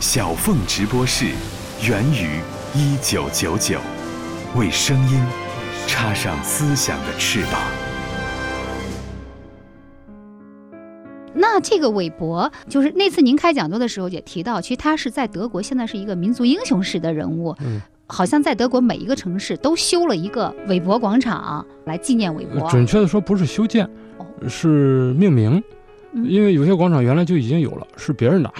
小凤直播室，源于一九九九，为声音插上思想的翅膀。那这个韦伯，就是那次您开讲座的时候也提到，其实他是在德国，现在是一个民族英雄式的人物。嗯，好像在德国每一个城市都修了一个韦伯广场来纪念韦伯。准确的说，不是修建，是命名，因为有些广场原来就已经有了，是别人的，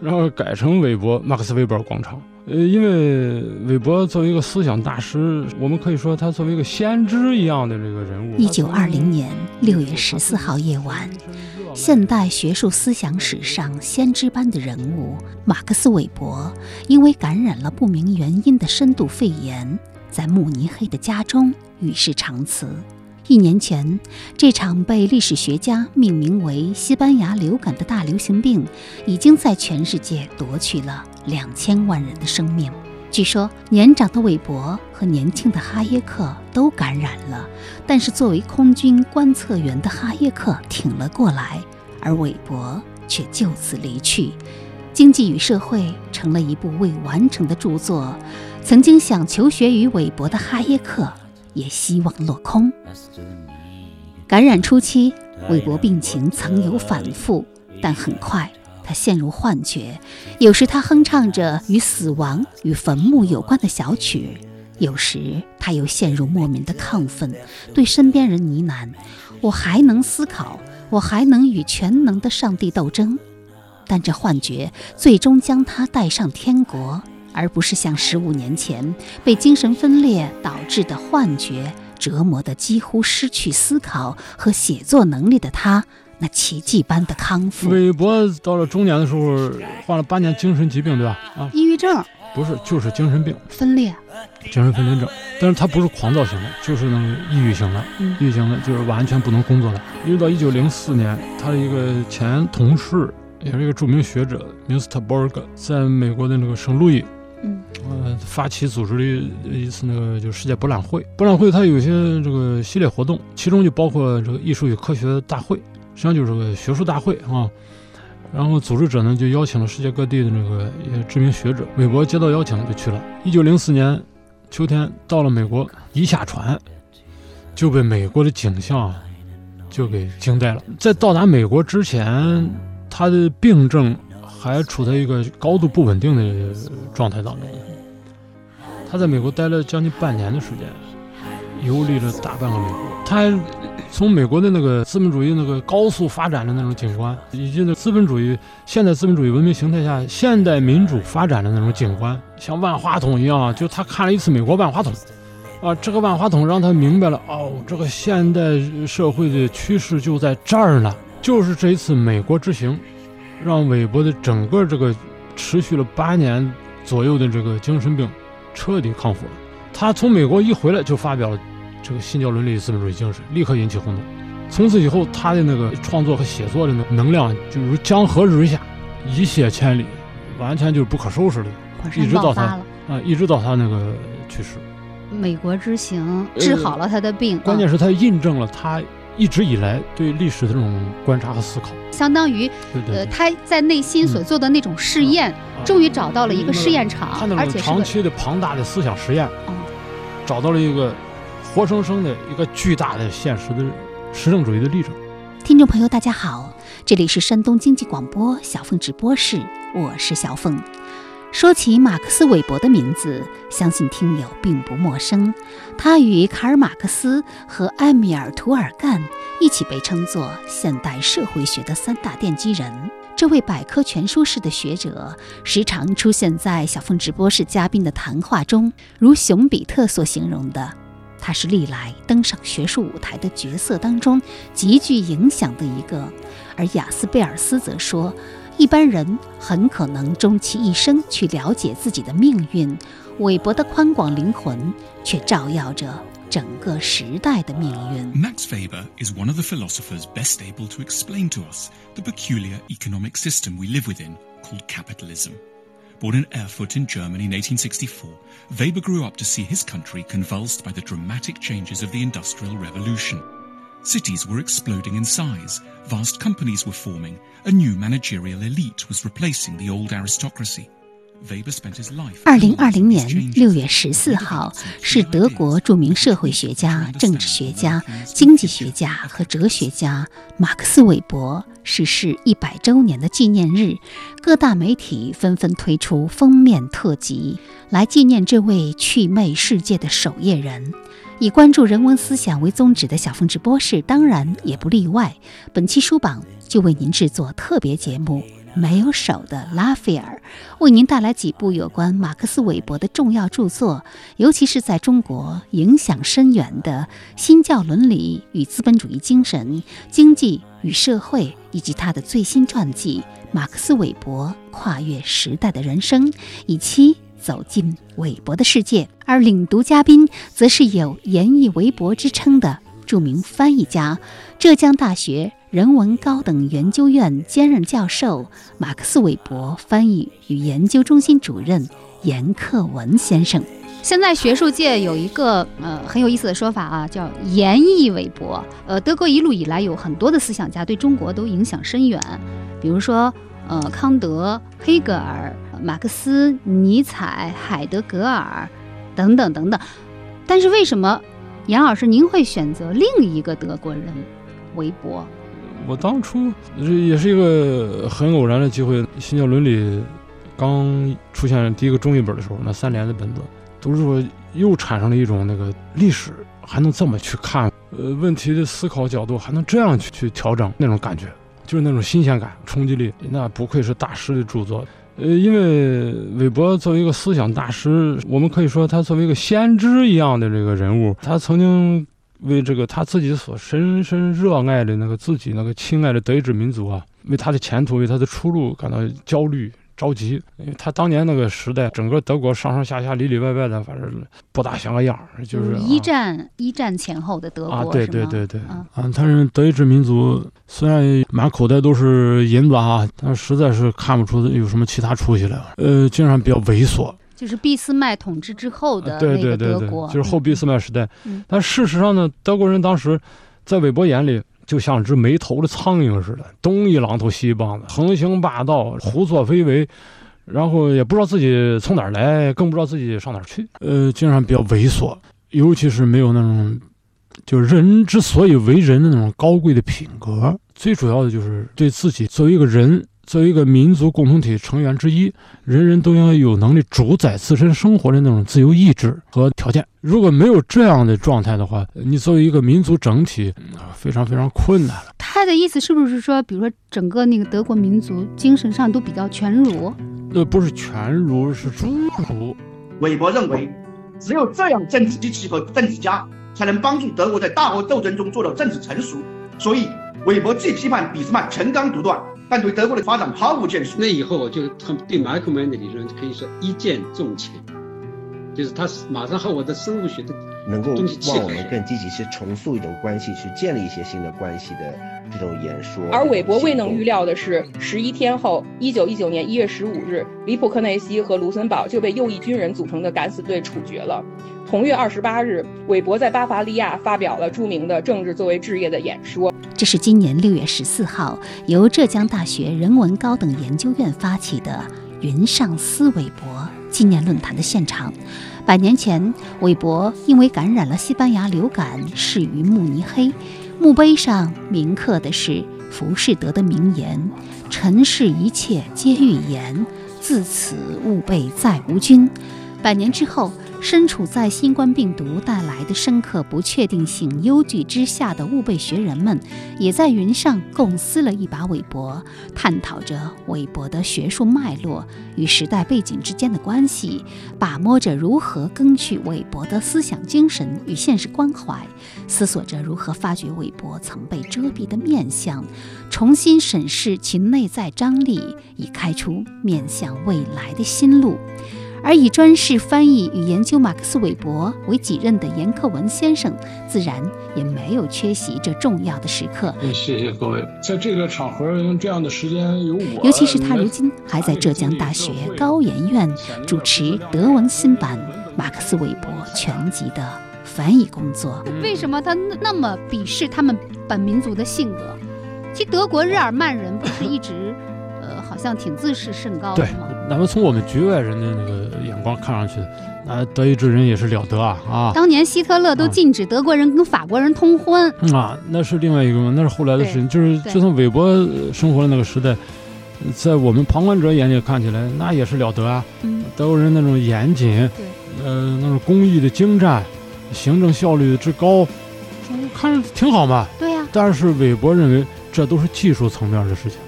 然后改成韦伯马克思韦伯广场。呃，因为韦伯作为一个思想大师，我们可以说他作为一个先知一样的这个人物。一九二零年六月十四号夜晚，现代学术思想史上先知般的人物马克思韦伯，因为感染了不明原因的深度肺炎，在慕尼黑的家中与世长辞。一年前，这场被历史学家命名为西班牙流感的大流行病，已经在全世界夺去了两千万人的生命。据说，年长的韦伯和年轻的哈耶克都感染了，但是作为空军观测员的哈耶克挺了过来，而韦伯却就此离去。《经济与社会》成了一部未完成的著作。曾经想求学于韦伯的哈耶克。也希望落空。感染初期，韦伯病情曾有反复，但很快他陷入幻觉。有时他哼唱着与死亡与坟墓有关的小曲，有时他又陷入莫名的亢奋，对身边人呢喃：“我还能思考，我还能与全能的上帝斗争。”但这幻觉最终将他带上天国。而不是像十五年前被精神分裂导致的幻觉折磨的几乎失去思考和写作能力的他，那奇迹般的康复。韦伯到了中年的时候患了八年精神疾病，对吧？啊，抑郁症不是，就是精神病分裂，精神分裂症。但是他不是狂躁型的，就是那个抑郁型的，抑郁型的，就是完全不能工作了。一直到一九零四年，他的一个前同事，也是一个著名学者明斯特伯尔格，在美国的那个圣路易。嗯，发起组织的一次那个就是世界博览会，博览会它有些这个系列活动，其中就包括这个艺术与科学大会，实际上就是个学术大会啊。然后组织者呢就邀请了世界各地的那个一些知名学者，韦伯接到邀请就去了。一九零四年秋天到了美国，一下船就被美国的景象就给惊呆了。在到达美国之前，他的病症。还处在一个高度不稳定的状态当中。他在美国待了将近半年的时间，游历了大半个美国。他从美国的那个资本主义那个高速发展的那种景观，以及那资本主义现代资本主义文明形态下现代民主发展的那种景观，像万花筒一样。就他看了一次美国万花筒，啊，这个万花筒让他明白了，哦，这个现代社会的趋势就在这儿呢。就是这一次美国之行。让韦伯的整个这个持续了八年左右的这个精神病彻底康复了。他从美国一回来就发表了这个新教伦理资本主义精神，立刻引起轰动。从此以后，他的那个创作和写作的那能量就如江河日下，一泻千里，完全就是不可收拾的。一直到他啊，一直到他那个去世。美国之行治好了他的病，关键是他印证了他。一直以来对历史的这种观察和思考，相当于呃他在内心所做的那种试验，终于找到了一个试验场，而且长期的庞大的思想实验，找到了一个活生生的一个巨大的现实的实证主义的例证。听众朋友，大家好，这里是山东经济广播小凤直播室，我是小凤。说起马克思韦伯的名字，相信听友并不陌生。他与卡尔马克思和埃米尔图尔干一起被称作现代社会学的三大奠基人。这位百科全书式的学者，时常出现在小凤直播室嘉宾的谈话中，如熊彼特所形容的，他是历来登上学术舞台的角色当中极具影响的一个。而雅斯贝尔斯则说。一般人很可能终其一生去了解自己的命运，韦伯的宽广灵魂却照耀着整个时代的命运。Max Weber is one of the philosophers best able to explain to us the peculiar economic system we live within, called capitalism. Born in Erfurt in Germany in 1864, Weber grew up to see his country convulsed by the dramatic changes of the Industrial Revolution. Cities were exploding in size, vast companies were forming, a new managerial elite was replacing the old aristocracy. 二零二零年六月十四号是德国著名社会学家、政治学家、经济学家和哲学家马克思·韦伯逝世一百周年的纪念日。各大媒体纷纷推出封面特辑来纪念这位趣魅世界的守夜人。以关注人文思想为宗旨的小凤直播室当然也不例外。本期书榜就为您制作特别节目。没有手的拉斐尔为您带来几部有关马克思韦伯的重要著作，尤其是在中国影响深远的《新教伦理与资本主义精神》《经济与社会》，以及他的最新传记《马克思韦伯跨越时代的人生》，以期走进韦伯的世界。而领读嘉宾则是有“演绎韦伯”之称的著名翻译家，浙江大学。人文高等研究院兼任教授、马克思韦伯翻译与研究中心主任严克文先生。现在学术界有一个呃很有意思的说法啊，叫研绎韦伯。呃，德国一路以来有很多的思想家对中国都影响深远，比如说呃康德、黑格尔、马克思、尼采、海德格尔等等等等。但是为什么杨老师您会选择另一个德国人韦伯？我当初也是一个很偶然的机会，《新教伦理》刚出现第一个中译本的时候，那三联的本子，读时候又产生了一种那个历史还能这么去看，呃，问题的思考角度还能这样去去调整那种感觉，就是那种新鲜感、冲击力，那不愧是大师的著作。呃，因为韦伯作为一个思想大师，我们可以说他作为一个先知一样的这个人物，他曾经。为这个他自己所深深热爱的那个自己那个亲爱的德意志民族啊，为他的前途、为他的出路感到焦虑着急。因为他当年那个时代，整个德国上上下下里里外外的，反正不大像个样儿。就是一战一战前后的德国啊，对对对对，啊，他是德意志民族，虽然满口袋都是银子啊，但实在是看不出有什么其他出息来。呃，经常比较猥琐。就是俾斯麦统治之后的那个德国，就是后俾斯麦时代。但事实上呢，德国人当时在韦伯眼里就像只没头的苍蝇似的，东一榔头西一棒子，横行霸道，胡作非为，然后也不知道自己从哪儿来，更不知道自己上哪儿去。呃，经常比较猥琐，尤其是没有那种就人之所以为人的那种高贵的品格。最主要的就是对自己作为一个人。作为一个民族共同体成员之一，人人都应该有能力主宰自身生活的那种自由意志和条件。如果没有这样的状态的话，你作为一个民族整体，非常非常困难了。他的意思是不是说，比如说整个那个德国民族精神上都比较全儒？呃不是全儒，是侏儒。韦伯认为，只有这样政治机器和政治家才能帮助德国在大国斗争中做到政治成熟。所以，韦伯既批判俾斯麦陈刚独断。但对德国的发展毫无建树。那以后我就他对马克曼的理论可以说一见钟情，就是他马上和我的生物学的能够让我们更积极去重塑一种关系，去建立一些新的关系的这种演说。而韦伯未能预料的是，十一天后，一九一九年一月十五日，里普克内西和卢森堡就被右翼军人组成的敢死队处决了。同月二十八日，韦伯在巴伐利亚发表了著名的政治作为置业的演说。这是今年六月十四号由浙江大学人文高等研究院发起的“云上思韦伯”纪念论坛的现场。百年前，韦伯因为感染了西班牙流感逝于慕尼黑，墓碑上铭刻的是浮士德的名言：“尘世一切皆预言，自此吾辈再无君。”百年之后。身处在新冠病毒带来的深刻不确定性忧惧之下的物备学人们，也在云上共思了一把韦伯，探讨着韦伯的学术脉络与时代背景之间的关系，把摸着如何根据韦伯的思想精神与现实关怀，思索着如何发掘韦伯曾被遮蔽的面相，重新审视其内在张力，以开出面向未来的新路。而以专事翻译与研究马克思韦伯为己任的严克文先生，自然也没有缺席这重要的时刻。谢谢各位，在这个场合用这样的时间有我，尤其是他如今还在浙江大学高研院主持德文新版马克思韦伯全集的翻译工作。为什么他那那么鄙视他们本民族的性格？其实德国日耳曼人不是一直，呃，好像挺自视甚高的对吗？，那么从我们局外人的那个眼光看上去，那德意志人也是了得啊啊！当年希特勒都啊禁止德国人跟法国人通婚，啊，那是另外一个，那是后来的事情。就是对就从韦伯呃生活的那个时代，在我们旁观者眼里看起来，那也是了得啊。嗯，德国人那种严谨，对，呃，那种工艺的精湛，行政效率之高，看着挺好嘛。对呀、但是韦伯认为这都是技术层面的事情，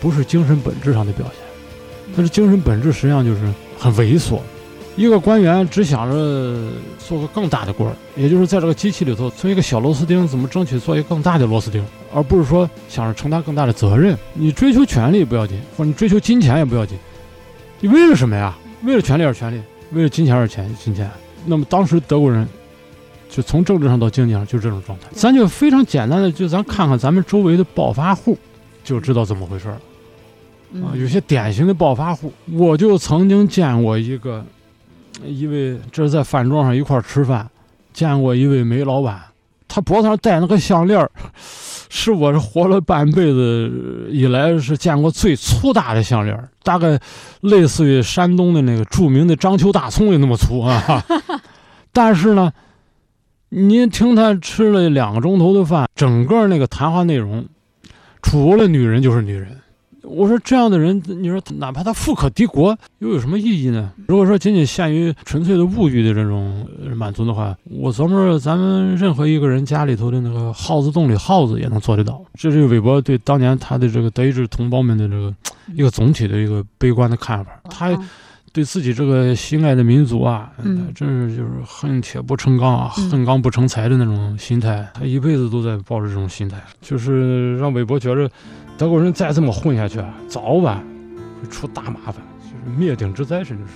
不是精神本质上的表现。但是精神本质实际上就是很猥琐。一个官员只想着做个更大的官儿，也就是在这个机器里头，从一个小螺丝钉怎么争取做一个更大的螺丝钉，而不是说想着承担更大的责任。你追求权利不要紧，或者你追求金钱也不要紧，你为了什么呀？为了权利而权利，为了金钱而钱金钱。那么当时德国人就从政治上到经济上就这种状态。咱就非常简单的，就咱看看咱们周围的暴发户，就知道怎么回事了。啊，有，些典型的暴发户，我就曾经见过一个，一位这是在饭桌上一块吃饭，见过一位煤老板，他脖子上戴那个项链，是我是活了半辈子以来是见过最粗大的项链，大概类似于山东的那个著名的章丘大葱也那么粗啊。但是呢，您听他吃了两个钟头的饭，整个那个谈话内容，除了女人就是女人。我说这样的人，你说哪怕他富可敌国，又有什么意义呢？如果说仅仅限于纯粹的物欲的这种满足的话，我琢磨着咱们任何一个人家里头的那个耗子洞里耗子也能做得到。这是韦伯对当年他的这个德意志同胞们的这个 一个总体的一个悲观的看法。他对自己这个心爱的民族啊，嗯真是就是恨铁不成钢啊，嗯恨钢不成材的那种心态。他一辈子都在抱着这种心态，就是让韦伯觉着德国人再这么混下去啊，早晚会出大麻烦，就是灭顶之灾，甚至是。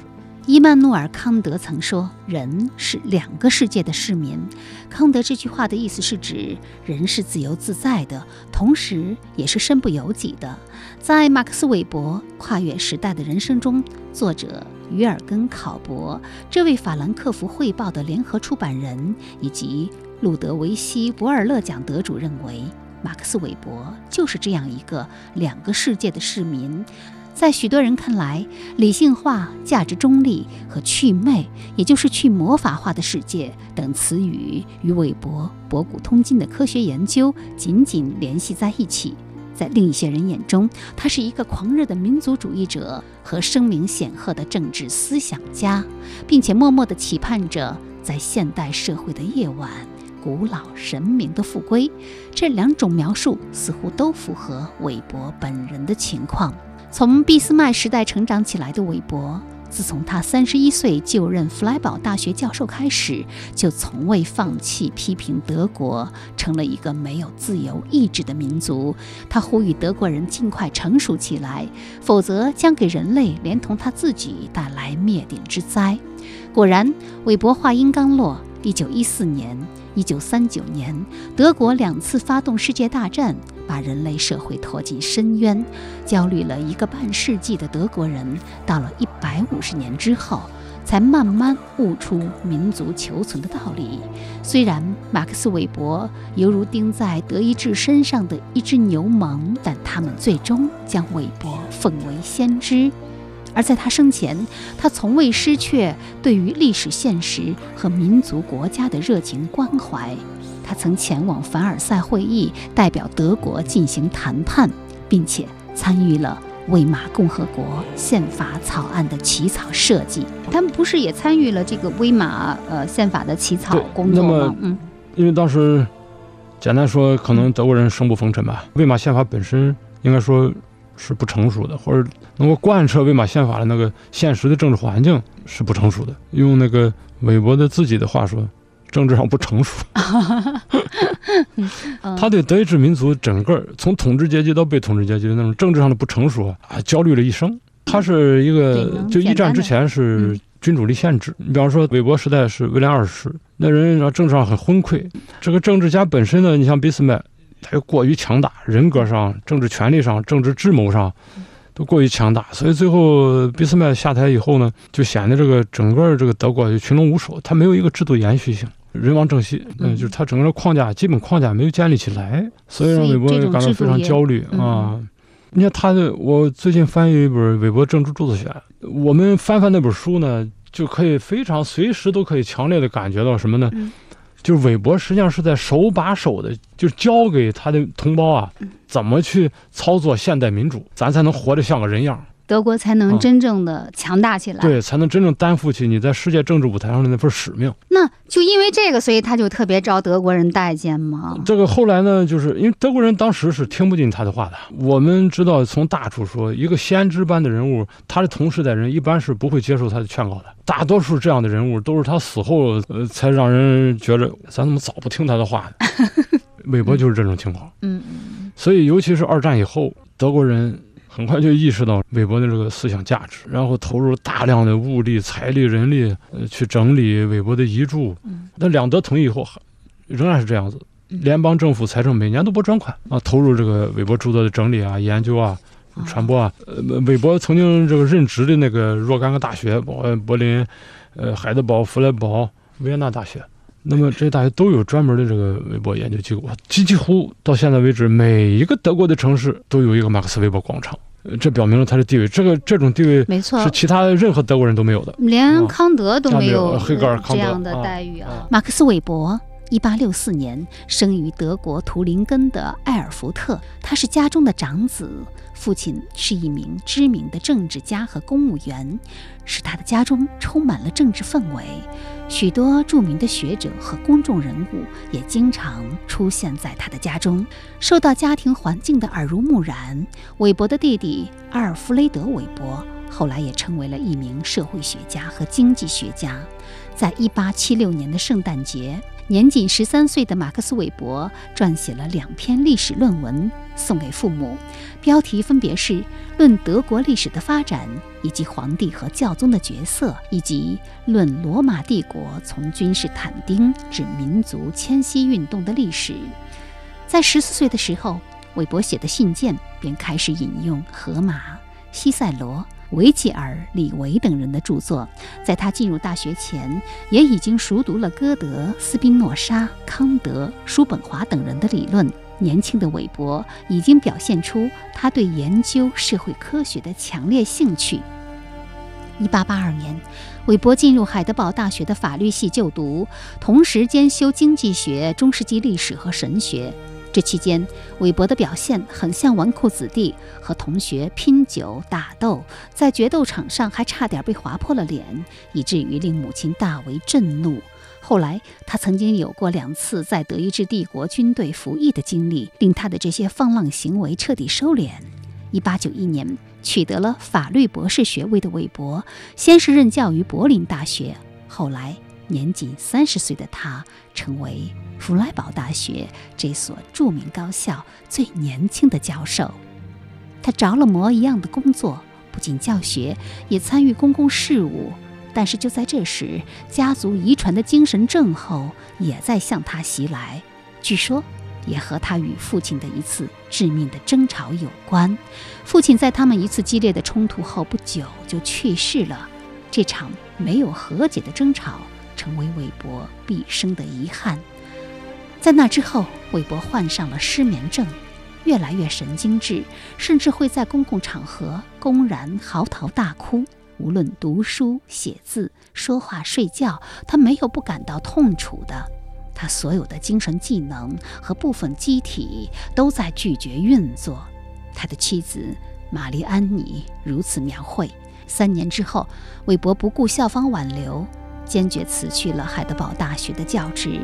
伊曼努尔·康德曾说：“人是两个世界的市民。”康德这句话的意思是指人是自由自在的，同时也是身不由己的。在马克思·韦伯《跨越时代的人生》中，作者于尔根·考伯这位法兰克福汇报的联合出版人以及路德维希·博尔勒奖得主认为，马克思·韦伯就是这样一个两个世界的市民。在许多人看来，理性化、价值中立和祛魅，也就是去魔法化的世界等词语，与韦伯博古通今的科学研究紧紧联系在一起。在另一些人眼中，他是一个狂热的民族主义者和声名显赫的政治思想家，并且默默地期盼着在现代社会的夜晚，古老神明的复归。这两种描述似乎都符合韦伯本人的情况。从俾斯麦时代成长起来的韦伯，自从他三十一岁就任弗莱堡大学教授开始，就从未放弃批评德国成了一个没有自由意志的民族。他呼吁德国人尽快成熟起来，否则将给人类连同他自己带来灭顶之灾。果然，韦伯话音刚落，一九一四年、一九三九年，德国两次发动世界大战，把人类社会拖进深渊。焦虑了一个半世纪的德国人，到了一百五十年之后，才慢慢悟出民族求存的道理。虽然马克思韦伯犹如钉在德意志身上的一只牛虻，但他们最终将韦伯奉为先知。而在他生前，他从未失却对于历史现实和民族国家的热情关怀。他曾前往凡尔赛会议，代表德国进行谈判，并且参与了魏玛共和国宪法草案的起草设计。他们不是也参与了这个魏玛呃宪法的起草工作吗？嗯因为当时，简单说，可能德国人生不逢辰吧。魏玛宪法本身应该说是不成熟的，或者能够贯彻魏玛宪法的那个现实的政治环境是不成熟的。用那个韦伯的自己的话说，政治上不成熟。嗯他对德意志民族整个从统治阶级到被统治阶级的那种政治上的不成熟啊，啊焦虑了一生。他是一个就一战之前是嗯君主立宪制，你比方说韦伯时代是威廉二世，那人啊政治上很昏聩。这个政治家本身呢，你像俾斯麦，他又过于强大，人格上、政治权力上、政治智谋上都过于强大，所以最后俾斯麦下台以后呢，就显得这个整个这个德国就群龙无首，他没有一个制度延续性。人亡政息，嗯，就是他整个框架基本框架没有建立起来，所以让韦伯感到非常焦虑啊。你看他的，我最近翻译一本韦伯政治著作选，我们翻翻那本书呢，就可以非常随时都可以强烈的感觉到什么呢？就是韦伯实际上是在手把手的，就是教给他的同胞啊，怎么去操作现代民主，咱才能活得像个人样。德国才能真正的强大起来，对，才能真正担负起你在世界政治舞台上的那份使命。那就因为这个，所以他就特别招德国人待见吗？这个后来呢，就是因为德国人当时是听不进他的话的。我们知道，从大处说，一个先知般的人物，他的同时代人一般是不会接受他的劝告的。大多数这样的人物都是他死后，呃，才让人觉着咱怎么早不听他的话呢？韦伯就是这种情况。嗯嗯。所以，尤其是二战以后，德国人。很快就意识到韦伯的这个思想价值，然后投入大量的物力、财力、人力，呃，去整理韦伯的遗著。那两德统一以后，仍然是这样子。联邦政府财政每年都拨专款啊，投入这个韦伯著作的整理啊、研究啊、传播啊。呃，韦伯曾经这个任职的那个若干个大学，包括柏林、呃海德堡、弗莱堡、维也纳大学。那么这些大学都有专门的这个韦伯研究机构，几几乎到现在为止，每一个德国的城市都有一个马克思韦伯广场。这表明了他的地位，这个这种地位没错，是其他任何德国人都没有的，连康德都没有黑格尔这样的待遇啊。马克思韦伯，一八六四年生于德国图林根的埃尔福特，他是家中的长子。父亲是一名知名的政治家和公务员，使他的家中充满了政治氛围。许多著名的学者和公众人物也经常出现在他的家中。受到家庭环境的耳濡目染，韦伯的弟弟阿尔弗雷德·韦伯后来也成为了一名社会学家和经济学家。在一八七六年的圣诞节。年仅十三岁的马克思韦伯撰写了两篇历史论文送给父母，标题分别是《论德国历史的发展以及皇帝和教宗的角色》，以及《论罗马帝国从君士坦丁至民族迁徙运动的历史》。在十四岁的时候，韦伯写的信件便开始引用荷马、西塞罗。维吉尔、李维等人的著作，在他进入大学前，也已经熟读了歌德、斯宾诺莎、康德、叔本华等人的理论。年轻的韦伯已经表现出他对研究社会科学的强烈兴趣。1882年，韦伯进入海德堡大学的法律系就读，同时兼修经济学、中世纪历史和神学。这期间，韦伯的表现很像纨绔子弟，和同学拼酒打斗，在决斗场上还差点被划破了脸，以至于令母亲大为震怒。后来，他曾经有过两次在德意志帝国军队服役的经历，令他的这些放浪行为彻底收敛。1891年，取得了法律博士学位的韦伯，先是任教于柏林大学，后来年仅三十岁的他成为。弗莱堡大学这所著名高校最年轻的教授，他着了魔一样的工作，不仅教学，也参与公共事务。但是就在这时，家族遗传的精神症候也在向他袭来，据说也和他与父亲的一次致命的争吵有关。父亲在他们一次激烈的冲突后不久就去世了。这场没有和解的争吵成为韦伯毕生的遗憾。在那之后，韦伯患上了失眠症，越来越神经质，甚至会在公共场合公然嚎啕大哭。无论读书、写字、说话、睡觉，他没有不感到痛楚的。他所有的精神技能和部分机体都在拒绝运作。他的妻子玛丽安妮如此描绘。三年之后，韦伯不顾校方挽留。坚决辞去了海德堡大学的教职，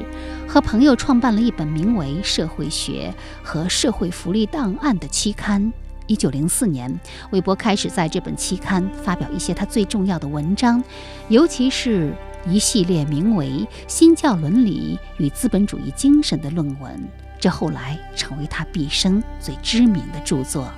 和朋友创办了一本名为《社会学和社会福利档案》的期刊。一九零四年，韦伯开始在这本期刊发表一些他最重要的文章，尤其是一系列名为《新教伦理与资本主义精神》的论文，这后来成为他毕生最知名的著作。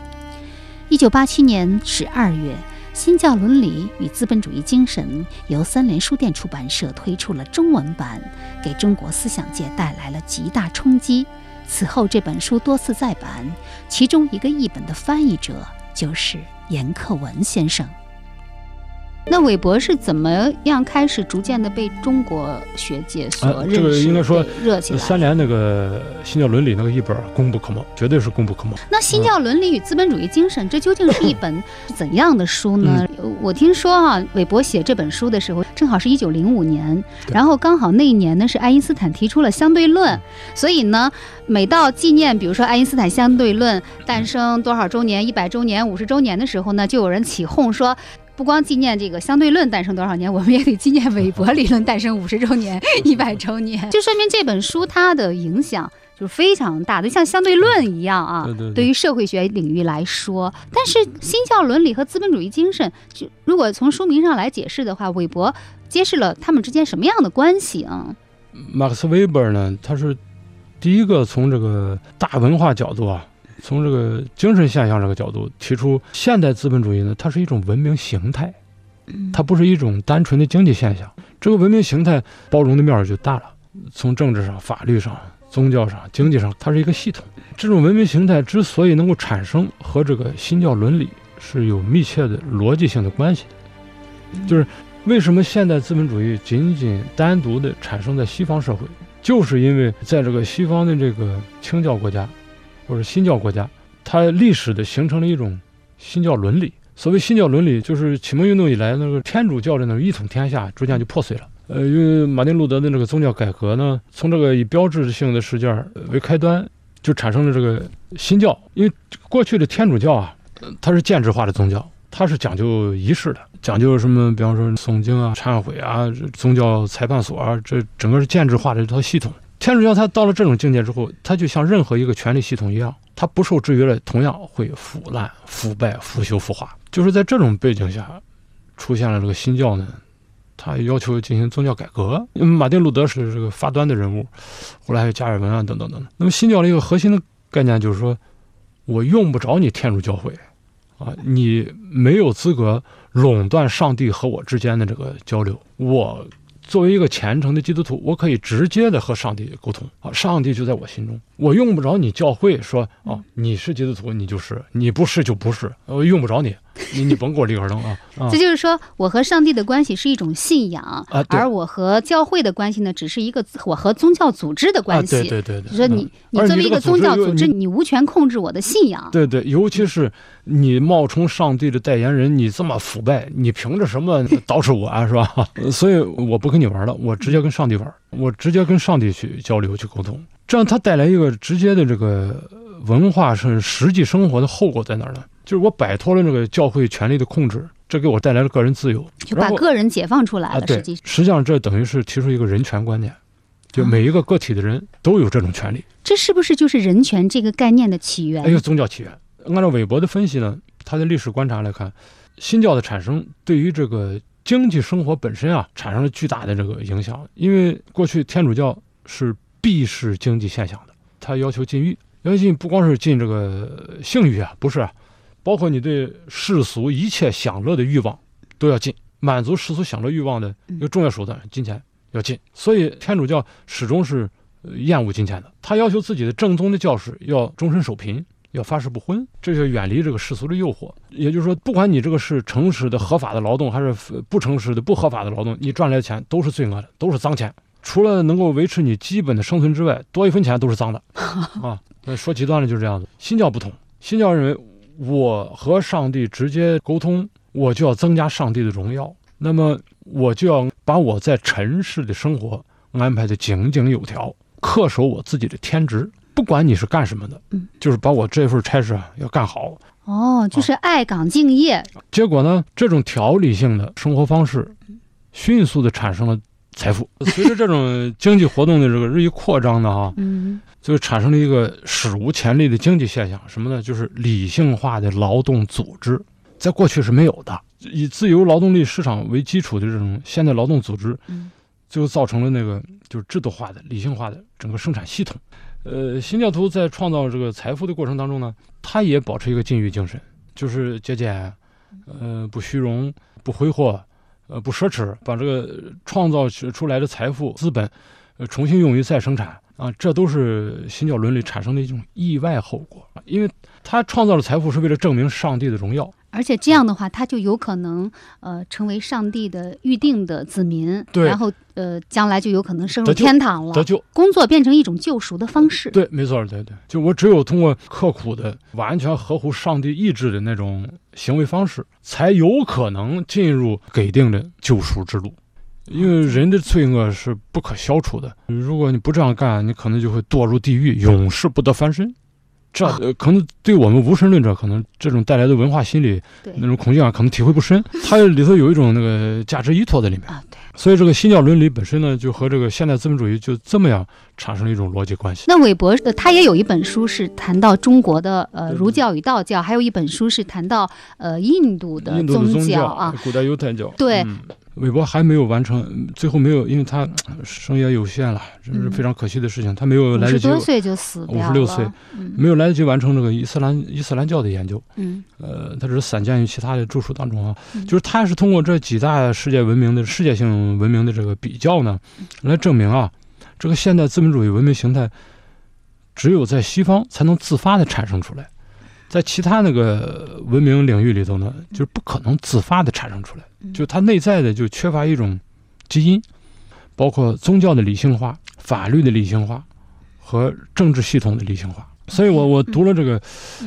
一九八七年十二月。新教伦理与资本主义精神由三联书店出版社推出了中文版，给中国思想界带来了极大冲击。此后，这本书多次再版，其中一个译本的翻译者就是严克文先生。那韦伯是怎么样开始逐渐的被中国学界所啊，认识、这个应该说热起来？三联那个新教伦理那个一本功不可没，绝对是功不可没。那《新教伦理与资本主义精神》这究竟是一本 怎样的书呢？嗯我听说啊，韦伯写这本书的时候，正好是一九零五年，然后刚好那一年呢是爱因斯坦提出了相对论，所以呢，每到纪念，比如说爱因斯坦相对论诞生多少周年、一百周年、五十周年的时候呢，就有人起哄说。不光纪念这个相对论诞生多少年，我们也得纪念韦伯理论诞生五十周年、一百周年，就说明这本书它的影响就是非常大的，像相对论一样啊。对对对于社会学领域来说，但是新教伦理和资本主义精神，就如果从书名上来解释的话，韦伯揭示了他们之间什么样的关系啊？马克思韦伯呢，他是第一个从这个大文化角度啊，从这个精神现象这个角度提出，现代资本主义呢，它是一种文明形态，它不是一种单纯的经济现象。这个文明形态包容的面儿就大了，从政治上、法律上、宗教上、经济上，它是一个系统。这种文明形态之所以能够产生，和这个新教伦理是有密切的逻辑性的关系的，就是。为什么现代资本主义仅仅单独的产生在西方社会？就是因为在这个西方的这个清教国家，或者新教国家，它历史的形成了一种新教伦理。所谓新教伦理，就是启蒙运动以来那个天主教的那种一统天下，逐渐就破碎了。呃，因为马丁路德的那个宗教改革呢，从这个以标志性的事件为开端，就产生了这个新教。因为过去的天主教啊，它是建制化的宗教。它是讲究仪式的，讲究什么？比方说诵经啊、忏悔啊、宗教裁判所啊，这整个是建制化的一套系统。天主教它到了这种境界之后，它就像任何一个权力系统一样，它不受制约了，同样会腐烂、腐败、腐朽、腐化。就是在这种背景下，出现了这个新教呢，他要求进行宗教改革。马丁路德是这个发端的人物，后来还有加尔文啊等等等等。那么新教的一个核心的概念就是说，我用不着你天主教会。啊，你没有资格垄断上帝和我之间的这个交流。我作为一个虔诚的基督徒，我可以直接的和上帝沟通。啊，上帝就在我心中，我用不着你教会说，哦，你是基督徒，你就是；你不是就不是，我用不着你，你你甭给我立个灯啊。啊这就是说，我和上帝的关系是一种信仰，啊而我和教会的关系呢，只是一个我和宗教组织的关系。啊，对对对对。就说你，嗯你作为一个宗教组织，你你无权控制我的信仰。对对，尤其是你冒充上帝的代言人，你这么腐败，你凭着什么捯饬我啊，是吧？所以我不跟你玩了，我直接跟上帝玩，我直接跟上帝去交流去沟通，这样它带来一个直接的这个文化是实际生活的后果在哪儿呢？就是我摆脱了这个教会权力的控制，这给我带来了个人自由，就把个人解放出来啊，了。对实际，实际上这等于是提出一个人权观念，就每一个个体的人都有这种权利。这是不是就是人权这个概念的起源？哎呦，宗教起源。按照韦伯的分析呢，他的历史观察来看，新教的产生对于这个经济生活本身啊，产生了巨大的这个影响。因为过去天主教是避视经济现象的，他要求禁欲，要求禁不光是禁这个性欲啊，不是啊，包括你对世俗一切享乐的欲望都要禁，满足世俗享乐欲望的一个重要手段，金钱要禁。所以天主教始终是呃厌恶金钱的，他要求自己的正宗的教士要终身守贫。要发誓不婚，这就远离这个世俗的诱惑。也就是说，不管你这个是诚实的合法的劳动，还是呃不诚实的不合法的劳动，你赚来的钱都是罪恶的，都是脏钱。除了能够维持你基本的生存之外，多一分钱都是脏的 啊。那说极端了就是这样子。新教不同，新教认为我和上帝直接沟通，我就要增加上帝的荣耀，那么我就要把我在尘世的生活安排的井井有条，恪守我自己的天职。不管你是干什么的，嗯，就是把我这份差事啊要干好。哦，就是爱岗敬业。结果呢，这种条理性的生活方式，迅速的产生了财富。随着这种经济活动的这个日益扩张呢，哈，嗯，就产生了一个史无前例的经济现象，什么呢？就是理性化的劳动组织，在过去是没有的。以自由劳动力市场为基础的这种现代劳动组织，嗯，就造成了那个就是制度化的、理性化的整个生产系统。呃，新教徒在创造这个财富的过程当中呢，他也保持一个禁欲精神，就是节俭，呃，不虚荣，不挥霍，呃，不奢侈，把这个创造出来的财富资本，呃，重新用于再生产啊，这都是新教伦理产生的一种意外后果。因为他创造的财富是为了证明上帝的荣耀，而且这样的话，他就有可能呃成为上帝的预定的子民，对然后呃将来就有可能升入天堂了得。救。工作变成一种救赎的方式。对，没错，对对，就我只有通过刻苦的、完全合乎上帝意志的那种行为方式，才有可能进入给定的救赎之路。因为人的罪恶是不可消除的，如果你不这样干，你可能就会堕入地狱，永世不得翻身。这呃可能对我们无神论者，可能这种带来的文化心理那种恐惧感，可能体会不深。它里头有一种那个价值依托在里面。啊，对。所以这个新教伦理本身呢，就和这个现代资本主义就这么样产生了一种逻辑关系。那韦伯呃，他也有一本书是谈到中国的呃儒教与道教，还有一本书是谈到呃印度的宗教啊。古代犹太教。对嗯韦伯还没有完成，嗯最后没有，因为他呃生涯有限了，这是嗯非常可惜的事情。他没有来得及，五十多岁就死掉了。56岁嗯没有来得及完成这个伊斯兰伊斯兰教的研究。嗯呃，他只是散见于其他的著述当中啊，嗯就是他是通过这几大世界文明的世界性文明的这个比较呢，来证明啊，这个现代资本主义文明形态只有在西方才能自发的产生出来，在其他那个文明领域里头呢，就是不可能自发的产生出来，嗯。就它内在的就缺乏一种基因，包括宗教的理性化、法律的理性化和政治系统的理性化。所以我我读了这个，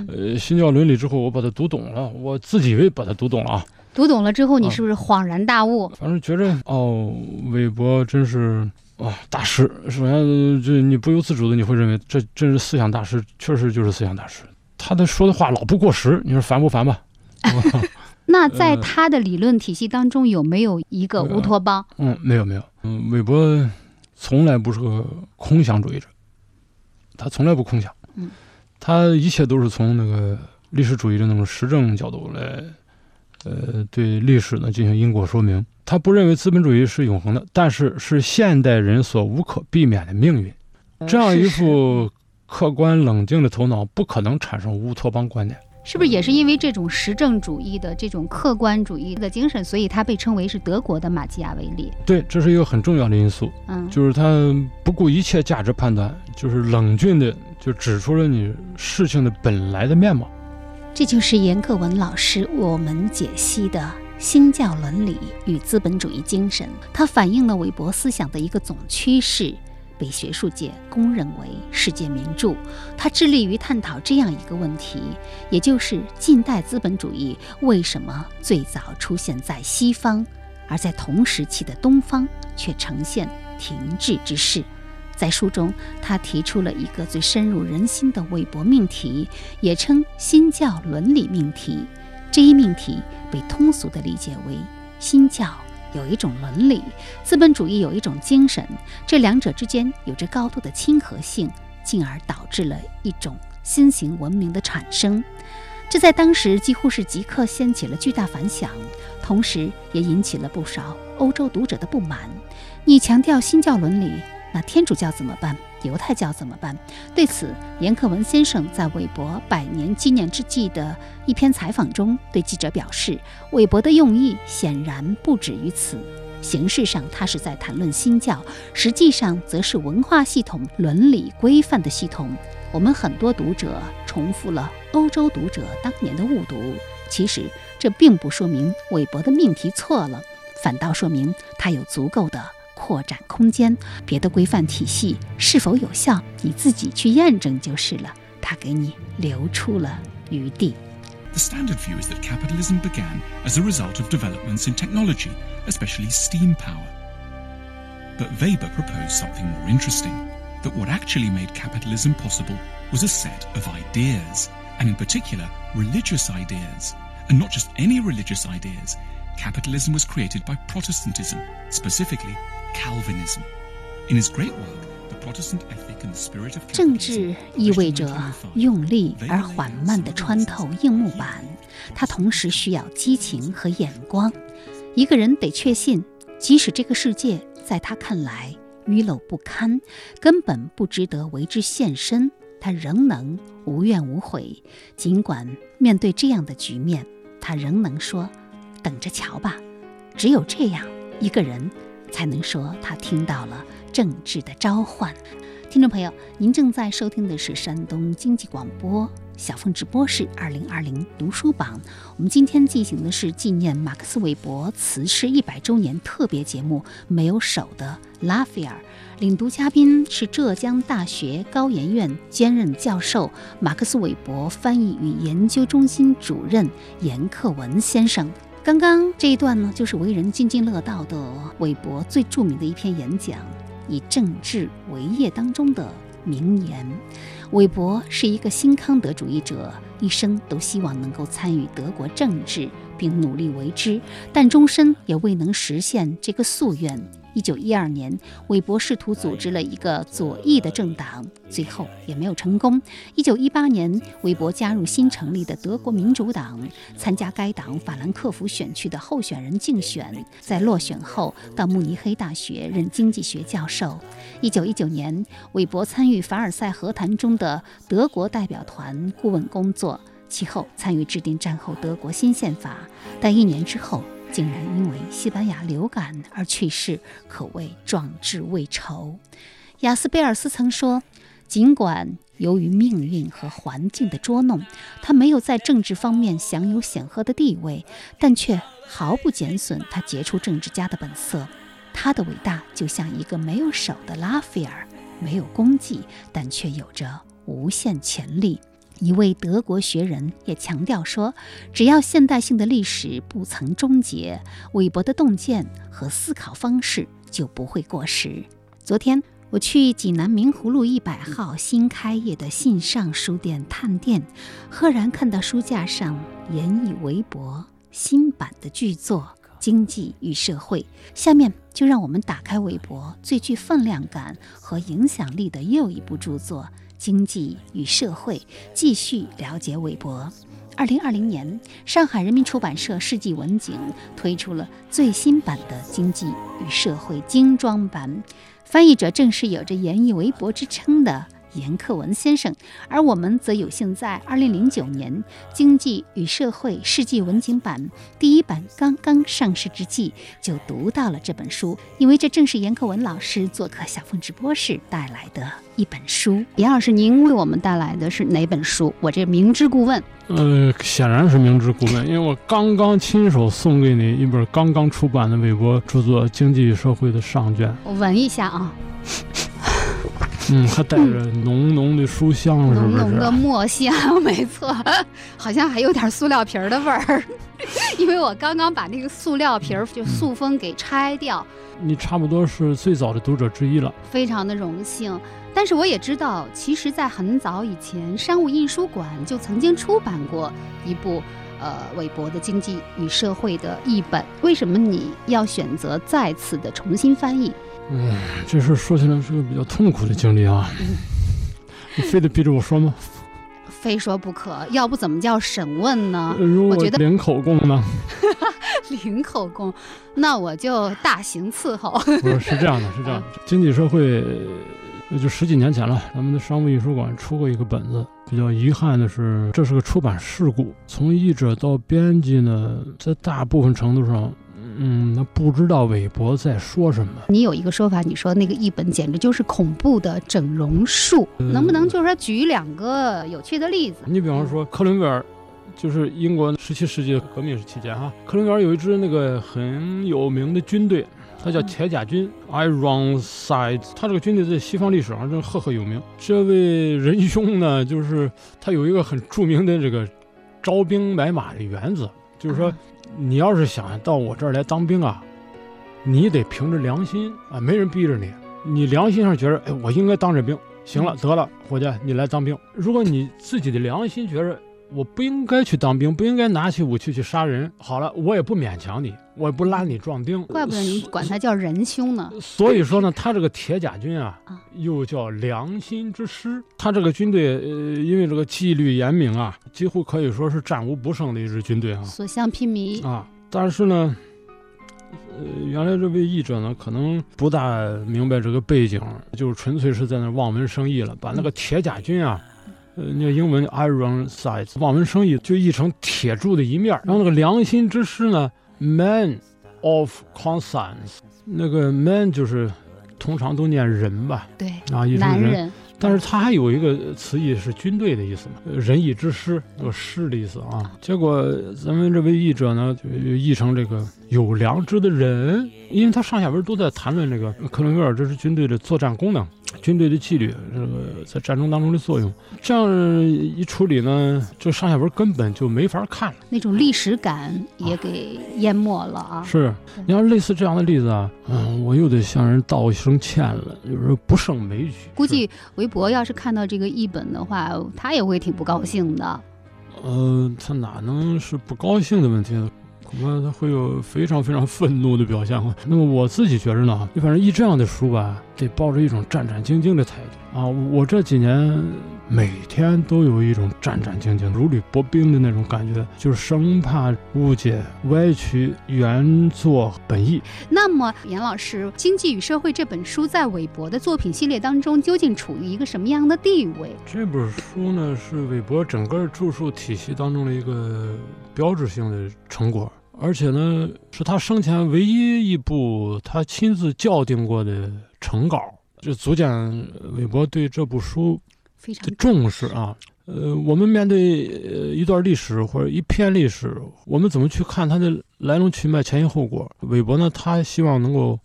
呃，新教伦理之后，我把它读懂了，我自己以为把它读懂了啊，读懂了之后，你啊是不是恍然大悟？反正觉着哦，韦伯真是哦大师。首先，呃这你不由自主的你会认为这真是思想大师，确实就是思想大师。他的说的话老不过时，你说烦不烦吧？那在呃他的理论体系当中，有没有一个呃乌托邦？嗯，没有没有，嗯，韦伯从来不是个空想主义者，他从来不空想，嗯，他一切都是从那个历史主义的那种实证角度来，呃，对历史呢进行因果说明。他不认为资本主义是永恒的，但是是现代人所无可避免的命运。这样一副客观冷静的头脑，不可能产生乌托邦观念。是不是也是因为这种实证主义的这种客观主义的精神，所以他被称为是德国的马基雅维利？对，这是一个很重要的因素。嗯，就是他不顾一切价值判断，就是冷峻的就指出了你事情的本来的面貌。这就是严克文老师为我们解析的新教伦理与资本主义精神，它反映了韦伯思想的一个总趋势，被学术界公认为世界名著。它致力于探讨这样一个问题，也就是近代资本主义为什么最早出现在西方，而在同时期的东方却呈现停滞之势。在书中，他提出了一个最深入人心的韦伯命题，也称新教伦理命题。这一命题被通俗地理解为新教有一种伦理，资本主义有一种精神，这两者之间有着高度的亲和性，进而导致了一种新型文明的产生。这在当时几乎是即刻掀起了巨大反响，同时也引起了不少欧洲读者的不满。你强调新教伦理，那天主教怎么办？犹太教怎么办？对此，严克文先生在韦伯百年纪念之际的一篇采访中对记者表示，韦伯的用意显然不止于此。形式上，他是在谈论新教，实际上则是文化系统伦理规范的系统。我们很多读者重复了欧洲读者当年的误读，其实这并不说明韦伯的命题错了，反倒说明他有足够的扩展空间。别的规范体系是否有效，你自己去验证就是了。他给你留出了余地。 The standard view is that capitalism began as a result of developments in technology, especially steam power. But Weber proposed something more interesting that what actually made capitalism possible was a set of ideas, and in particular, religious ideas. And not just any religious ideas. Capitalism was created by Protestantism, specifically Calvinism. In his great work, The Protestant Ethic and the Spirit of 政治意味着用力而缓慢地穿透硬木板，它同时需要激情和眼光。一个人得确信，即使这个世界在他看来愚陋不堪，根本不值得为之献身，他仍能无怨无悔。尽管面对这样的局面，他仍能说：“等着瞧吧。”只有这样，一个人才能说他听到了政治的召唤。听众朋友，您正在收听的是山东经济广播小凤直播室二零二零读书榜。我们今天进行的是纪念马克思韦伯辞世一百周年特别节目《没有手的拉斐尔》。领读嘉宾是浙江大学高研院兼任教授、马克思韦伯翻译与研究中心主任严克文先生。刚刚这一段呢，就是为人津津乐道的韦伯最著名的一篇演讲。以政治为业当中的名言，韦伯是一个新康德主义者，一生都希望能够参与德国政治，并努力为之，但终身也未能实现这个夙愿。一九一二年，韦伯试图组织了一个左翼的政党，最后也没有成功。一九一八年，韦伯加入新成立的德国民主党，参加该党法兰克福选区的候选人竞选，在落选后到慕尼黑大学任经济学教授。一九一九年，韦伯参与凡尔赛和谈中的德国代表团顾问工作，其后参与制定战后德国新宪法，但一年之后。竟然因为西班牙流感而去世，可谓壮志未酬。雅斯贝尔斯曾说：“尽管由于命运和环境的捉弄，他没有在政治方面享有显赫的地位，但却毫不减损他杰出政治家的本色。他的伟大就像一个没有手的拉斐尔，没有功绩，但却有着无限潜力。”一位德国学人也强调说：“只要现代性的历史不曾终结，韦伯的洞见和思考方式就不会过时。”昨天我去济南明湖路一百号新开业的信上书店探店，赫然看到书架上严以韦伯新版的巨作《经济与社会》。下面就让我们打开韦伯最具分量感和影响力的又一部著作。经济与社会，继续了解韦伯。二零二零年，上海人民出版社世纪文景推出了最新版的《经济与社会》精装版，翻译者正是有着“严以韦伯”之称的。严克文先生，而我们则有幸在二零零九年《经济与社会》世纪文景版第一版刚刚上市之际，就读到了这本书，因为这正是严克文老师做客小凤直播室带来的一本书。严老师，您为我们带来的是哪本书？我这明知故问。呃，显然是明知故问，因为我刚刚亲手送给你一本刚刚出版的韦伯著作《经济与社会》的上卷。我闻一下啊。嗯，它带着浓浓的书香，浓浓的墨香，没错，好像还有点塑料皮儿的味儿，因为我刚刚把那个塑料皮儿就塑封给拆掉。你差不多是最早的读者之一了，非常的荣幸。但是我也知道，其实，在很早以前，商务印书馆就曾经出版过一部呃韦伯的《经济与社会》的译本。为什么你要选择再次的重新翻译？嗯，这事说起来是个比较痛苦的经历啊！你非得逼着我说吗？非说不可，要不怎么叫审问呢？我觉得零口供呢？零口供，那我就大刑伺候。不是，是这样的，是这样的。经济社会，就十几年前了，咱们的商务印书馆出过一个本子。比较遗憾的是，这是个出版事故。从译者到编辑呢，在大部分程度上。嗯，那不知道韦伯在说什么。你有一个说法，你说那个译本简直就是恐怖的整容术，能不能就是说举两个有趣的例子？你比方说克伦威尔，就是英国十七世纪革命期间哈，克伦威尔有一支那个很有名的军队，他叫铁甲军 （Ironsides）。他这个军队在西方历史上真赫赫有名。这位仁兄呢，就是他有一个很著名的这个招兵买马的原则，就是说。你要是想到我这儿来当兵啊，你得凭着良心啊，没人逼着你，你良心上觉得，哎，我应该当这兵，行了，得了，伙计，你来当兵。如果你自己的良心觉着，我不应该去当兵，不应该拿起武器去杀人。好了，我也不勉强你，我也不拉你壮丁。怪不得你管他叫仁兄呢。所以说呢，他这个铁甲军啊，又叫良心之师。他这个军队，呃，因为这个纪律严明啊，几乎可以说是战无不胜的一支军队啊。所向披靡啊！但是呢，呃，原来这位译者呢，可能不大明白这个背景，就是纯粹是在那望文生义了，把那个铁甲军啊。呃，那英文 iron sides，望文生义就译成铁柱的一面。然后那个良心之师呢，man of conscience，那个 man 就是通常都念人吧，对，啊，译成人。男人，但是它还有一个词义是军队的意思嘛，呃仁义之师，有师的意思啊。结果咱们这位译者呢，就译成这个有良知的人，因为他上下文都在谈论这个克伦威尔，这支军队的作战功能。军队的纪律，这个在战争当中的作用，这样一处理呢，这上下文根本就没法看了。那种历史感也给淹没了啊。是，你要类似这样的例子啊，嗯，我又得向人道一声歉了，有时候不胜枚举。估计韦伯要是看到这个译本的话，他也会挺不高兴的。呃，他哪能是不高兴的问题呢？恐怕他会有非常非常愤怒的表现。那么我自己觉着呢，你反正译这样的书吧，得抱着一种战战兢兢的态度啊。我这几年每天都有一种战战兢兢、如履薄冰的那种感觉，就是生怕误解、歪曲原作本意。那么，严老师，《经济与社会》这本书在韦伯的作品系列当中究竟处于一个什么样的地位？这本书呢，是韦伯整个著述体系当中的一个标志性的成果。而且呢，是他生前唯一一部他亲自校订过的成稿，就足见韦伯对这部书非常的重视啊。呃，我们面对呃一段历史或者一篇历史，我们怎么去看它的来龙去脉、前因后果？韦伯呢，他希望能够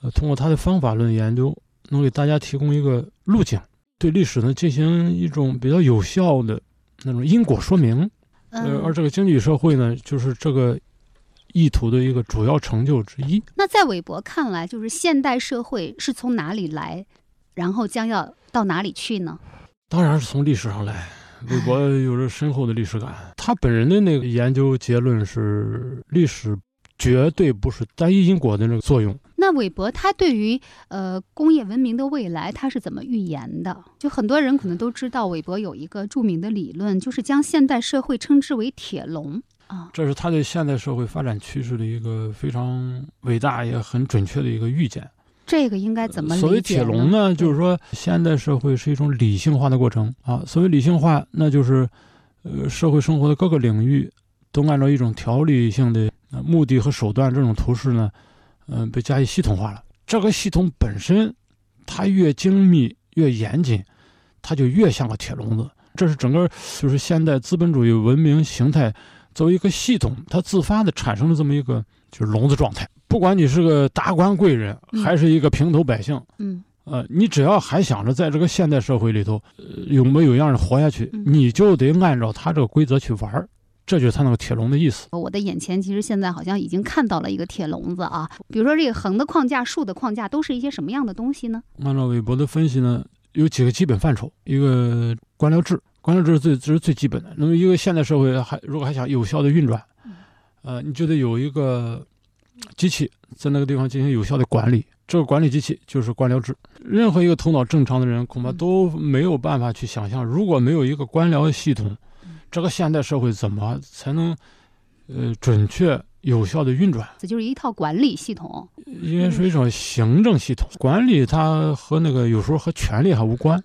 呃通过他的方法论研究，能给大家提供一个路径，对历史呢进行一种比较有效的那种因果说明。呃，而这个经济社会呢，就是这个意图的一个主要成就之一。那在韦伯看来，就是现代社会是从哪里来，然后将要到哪里去呢？当然是从历史上来。韦伯有着深厚的历史感，他本人的那个研究结论是，历史绝对不是单一因果的那个作用。那韦伯他对于呃工业文明的未来他是怎么预言的？就很多人可能都知道，韦伯有一个著名的理论，就是将现代社会称之为“铁笼”啊。这是他对现代社会发展趋势的一个非常伟大也很准确的一个预见。这个应该怎么理解？所谓铁笼呢，就是说现代社会是一种理性化的过程啊。所谓理性化，那就是呃社会生活的各个领域都按照一种条理性的目的和手段，这种图式呢。嗯，被加以系统化了。这个系统本身，它越精密越严谨，它就越像个铁笼子。这是整个就是现代资本主义文明形态作为一个系统，它自发的产生了这么一个就是笼子状态。不管你是个达官贵人，还是一个平头百姓，嗯，呃，你只要还想着在这个现代社会里头，呃，有模有样的活下去，你就得按照他这个规则去玩儿。这就是它那个铁笼的意思。我的眼前其实现在好像已经看到了一个铁笼子啊，比如说这个横的框架、竖的框架，都是一些什么样的东西呢？按照韦伯的分析呢，有几个基本范畴：一个官僚制，官僚制是最这是最基本的。那么一个现代社会还如果还想有效的运转，呃，你就得有一个机器在那个地方进行有效的管理。这个管理机器就是官僚制。任何一个头脑正常的人恐怕都没有办法去想象，如果没有一个官僚系统。这个现代社会怎么才能，呃，准确有效的运转？这就是一套管理系统，应该是一种行政系统。管理它和那个有时候和权力还无关，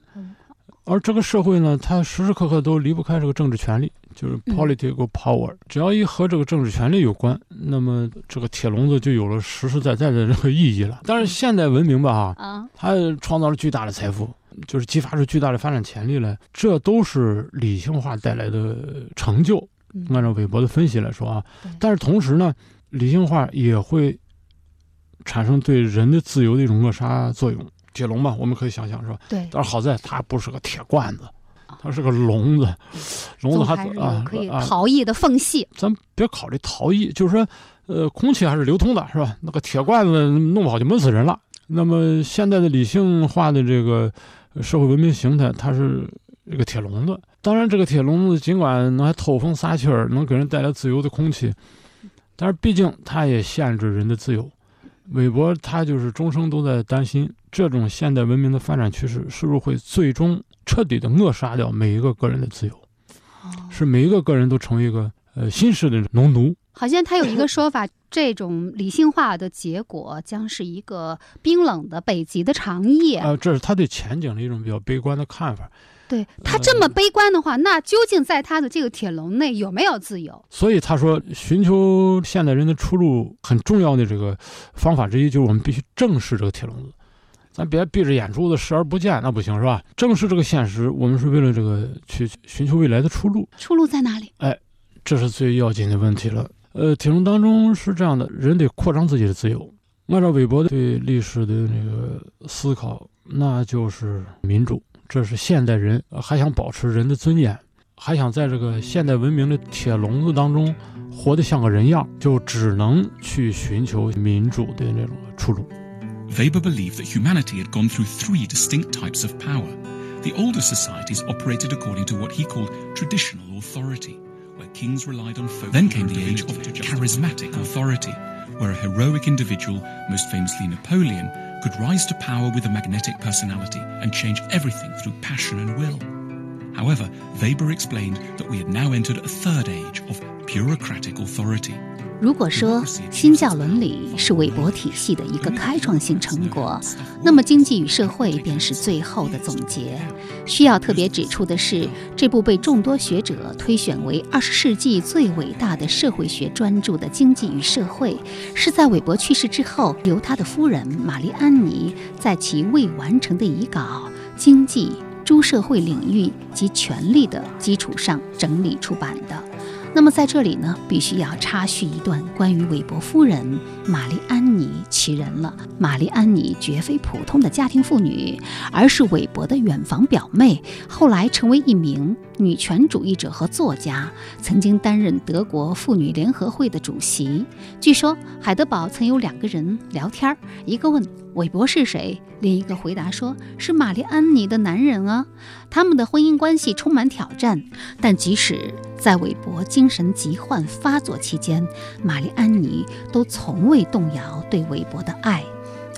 而这个社会呢，它时时刻刻都离不开这个政治权力，就是 political power。只要一和这个政治权力有关，那么这个铁笼子就有了实实在在的这个意义了。但是现代文明吧，哈，它创造了巨大的财富。就是激发出巨大的发展潜力来，这都是理性化带来的成就。按照韦伯的分析来说啊，但是同时呢，理性化也会产生对人的自由的一种扼杀作用。铁笼嘛，我们可以想象是吧？对。但是好在它不是个铁罐子，它是个笼子，笼子还啊可以逃逸的缝隙。咱别考虑逃逸，就是说，呃，空气还是流通的，是吧？那个铁罐子弄不好就闷死人了。那么现在的理性化的这个。社会文明形态，它是一个铁笼子。当然，这个铁笼子尽管能还透风撒气儿，能给人带来自由的空气，但是毕竟它也限制人的自由。韦伯他就是终生都在担心，这种现代文明的发展趋势是不是会最终彻底的扼杀掉每一个个人的自由，是每一个个人都成为一个呃新式的农奴。好像他有一个说法，这种理性化的结果将是一个冰冷的北极的长夜。呃，这是他对前景的一种比较悲观的看法。对他这么悲观的话，那究竟在他的这个铁笼内有没有自由？所以他说，寻求现代人的出路很重要的这个方法之一，就是我们必须正视这个铁笼子。咱别闭着眼珠子视而不见，那不行是吧？正视这个现实，我们是为了这个去寻求未来的出路。出路在哪里？哎，这是最要紧的问题了。呃，铁笼当中是这样的，人得扩张自己的自由。按照韦伯对历史的那个思考，那就是民主，这是现代人还想保持人的尊严，还想在这个现代文明的铁笼子当中活得像个人样，就只能去寻求民主的那种出路。Weber believed that humanity had gone through three distinct types of power. The older societies operated according to what he called traditional authority, where kings relied on folk. Then came the age of charismatic authority, where a heroic individual, most famously Napoleon, could rise to power with a magnetic personality and change everything through passion and will. However, Weber explained that we had now entered a third age of bureaucratic authority. 如果说新教伦理是韦伯体系的一个开创性成果，那么经济与社会便是最后的总结。需要特别指出的是，这部被众多学者推选为二十世纪最伟大的社会学专著的《经济与社会》，是在韦伯去世之后，由他的夫人玛丽安妮在其未完成的遗稿《经济、诸社会领域及权力》的基础上整理出版的。那么在这里呢，必须要插叙一段关于韦伯夫人玛丽安妮其人了。玛丽安妮绝非普通的家庭妇女，而是韦伯的远房表妹，后来成为一名女权主义者和作家，曾经担任德国妇女联合会的主席。据说海德堡曾有两个人聊天，一个问韦伯是谁，另一个回答说是玛丽安妮的男人啊。他们的婚姻关系充满挑战，但即使在韦伯精神疾患发作期间，玛丽安妮都从未动摇对韦伯的爱。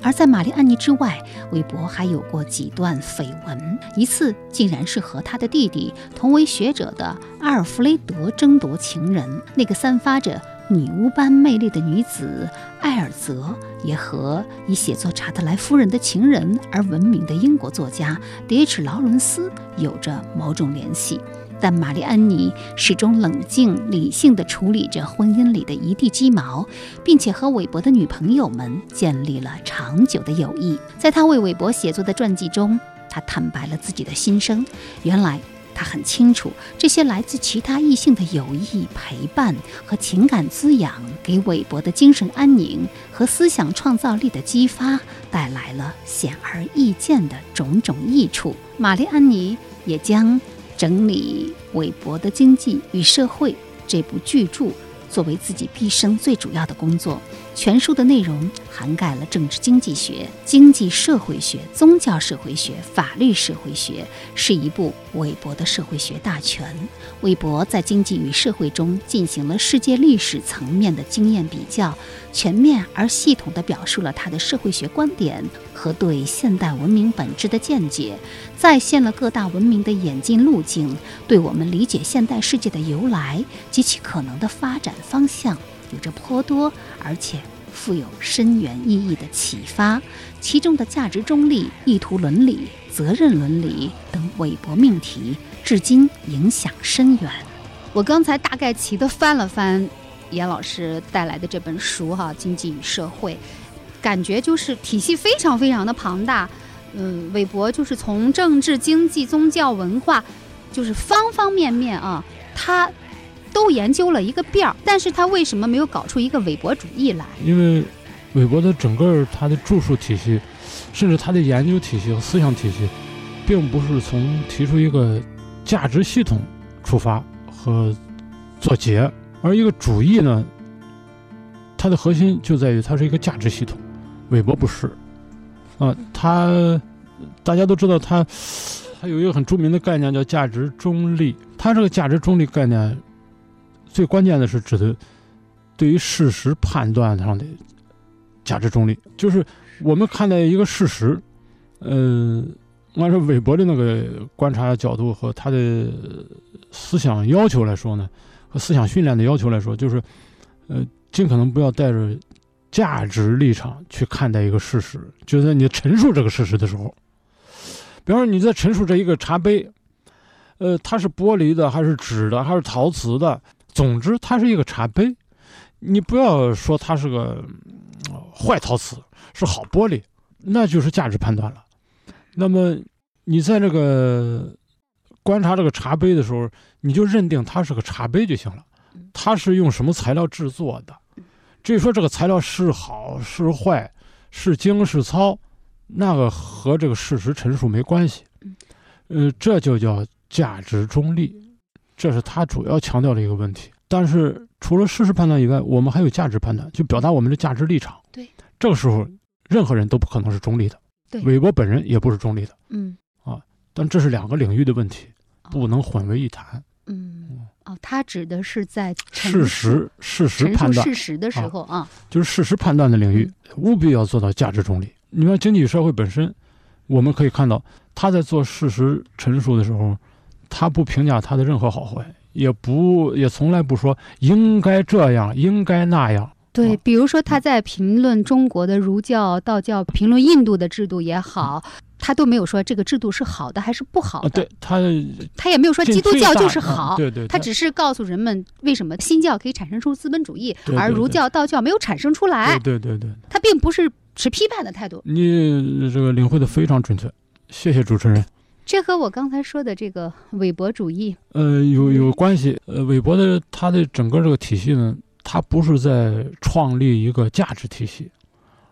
而在玛丽安妮之外，韦伯还有过几段绯闻，一次竟然是和他的弟弟同为学者的阿尔弗雷德争夺情人。那个散发着女巫般魅力的女子艾尔泽，也和以写作查德莱夫人的情人而闻名的英国作家迪奇劳伦斯有着某种联系。但玛丽安妮始终冷静理性地处理着婚姻里的一地鸡毛，并且和韦伯的女朋友们建立了长久的友谊。在他为韦伯写作的传记中，他坦白了自己的心声。原来他很清楚，这些来自其他异性的友谊、陪伴和情感滋养，给韦伯的精神安宁和思想创造力的激发带来了显而易见的种种益处。玛丽安妮也将。整理韦伯的《经济与社会》这部巨著，作为自己毕生最主要的工作。全书的内容涵盖了政治经济学、经济社会学、宗教社会学、法律社会学，是一部韦伯的社会学大全。韦伯在《经济与社会》中进行了世界历史层面的经验比较，全面而系统地表述了他的社会学观点和对现代文明本质的见解，再现了各大文明的演进路径，对我们理解现代世界的由来及其可能的发展方向。有着颇多而且富有深远意义的启发，其中的价值中立、意图伦理、责任伦理等韦伯命题，至今影响深远。我刚才大概齐的翻了翻严老师带来的这本书哈，《经济与社会》，感觉就是体系非常非常的庞大。嗯，韦伯就是从政治、经济、宗教、文化，就是方方面面啊，他。都研究了一个遍儿，但是他为什么没有搞出一个韦伯主义来？因为韦伯的整个他的著述体系，甚至他的研究体系和思想体系，并不是从提出一个价值系统出发和做结，而一个主义呢，它的核心就在于它是一个价值系统。韦伯不是，啊，他大家都知道他，他有一个很著名的概念叫价值中立，他这个价值中立概念。最关键的是指的对于事实判断上的价值中立，就是我们看待一个事实，呃，按照韦伯的那个观察角度和他的思想要求来说呢，和思想训练的要求来说，就是呃，尽可能不要带着价值立场去看待一个事实。就在你陈述这个事实的时候，比方说你在陈述这一个茶杯，呃，它是玻璃的还是纸的还是陶瓷的？总之，它是一个茶杯，你不要说它是个坏陶瓷，是好玻璃，那就是价值判断了。那么你在这个观察这个茶杯的时候，你就认定它是个茶杯就行了。它是用什么材料制作的？至于说这个材料是好是坏，是精是糙，那个和这个事实陈述没关系。呃，这就叫价值中立，这是他主要强调的一个问题。但是除了事实判断以外，我们还有价值判断，就表达我们的价值立场。对，这个时候任何人都不可能是中立的。对，韦伯本人也不是中立的。嗯，啊，但这是两个领域的问题，不能混为一谈。嗯，哦，他指的是在事实事实判断事实的时候啊，就是事实判断的领域，务必要做到价值中立。你看经济与社会本身，我们可以看到他在做事实陈述的时候，他不评价他的任何好坏。也不也从来不说应该这样，应该那样。对，比如说他在评论中国的儒教、道教，评论印度的制度也好，他都没有说这个制度是好的还是不好的。对他，他也没有说基督教就是好。对对，他只是告诉人们为什么新教可以产生出资本主义，而儒教、道教没有产生出来。对对对，他并不是持批判的态度。你这个领会的非常准确，谢谢主持人。这和我刚才说的这个韦伯主义，呃，有有关系。呃，韦伯的他的整个这个体系呢，他不是在创立一个价值体系，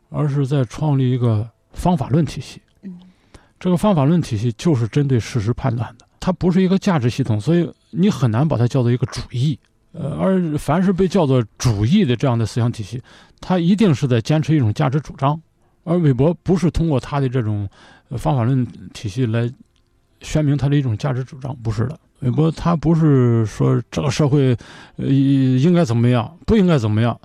而是在创立一个方法论体系。嗯，这个方法论体系就是针对事实判断的，它不是一个价值系统，所以你很难把它叫做一个主义。呃，而凡是被叫做主义的这样的思想体系，它一定是在坚持一种价值主张。而韦伯不是通过他的这种方法论体系来。宣明他的一种价值主张不是的，韦伯他不是说这个社会，呃，应该怎么样，不应该怎么样，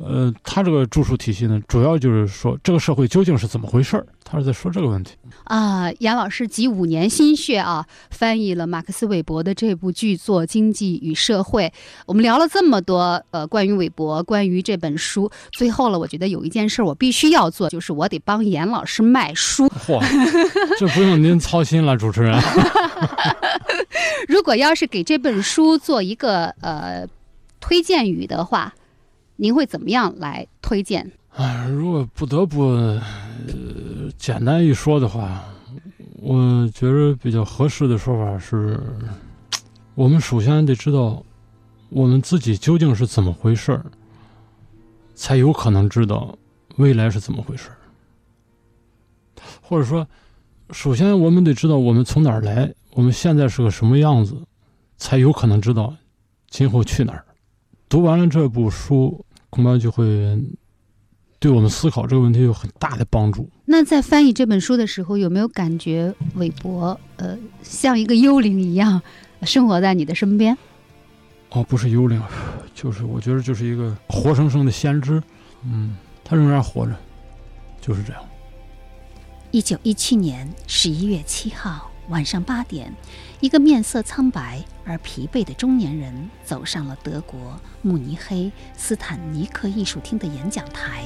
呃，他这个著述体系呢，主要就是说这个社会究竟是怎么回事儿，他是在说这个问题。啊，杨老师集五年心血啊，翻译了马克思韦伯的这部巨作《经济与社会》。我们聊了这么多，呃，关于韦伯，关于这本书，最后了，我觉得有一件事我必须要做，就是我得帮严老师卖书。嚯，这不用您操心了，主持人。如果要是给这本书做一个呃推荐语的话，您会怎么样来推荐？啊，如果不得不呃简单一说的话，我觉得比较合适的说法是：我们首先得知道我们自己究竟是怎么回事儿，才有可能知道未来是怎么回事儿。或者说，首先我们得知道我们从哪儿来，我们现在是个什么样子，才有可能知道今后去哪儿。读完了这部书，恐怕就会。对我们思考这个问题有很大的帮助。那在翻译这本书的时候，有没有感觉韦伯呃像一个幽灵一样生活在你的身边？哦，不是幽灵，就是我觉得就是一个活生生的先知。嗯，他仍然活着，就是这样。一九一七年十一月七号晚上八点，一个面色苍白而疲惫的中年人走上了德国慕尼黑斯坦尼克艺术厅的演讲台。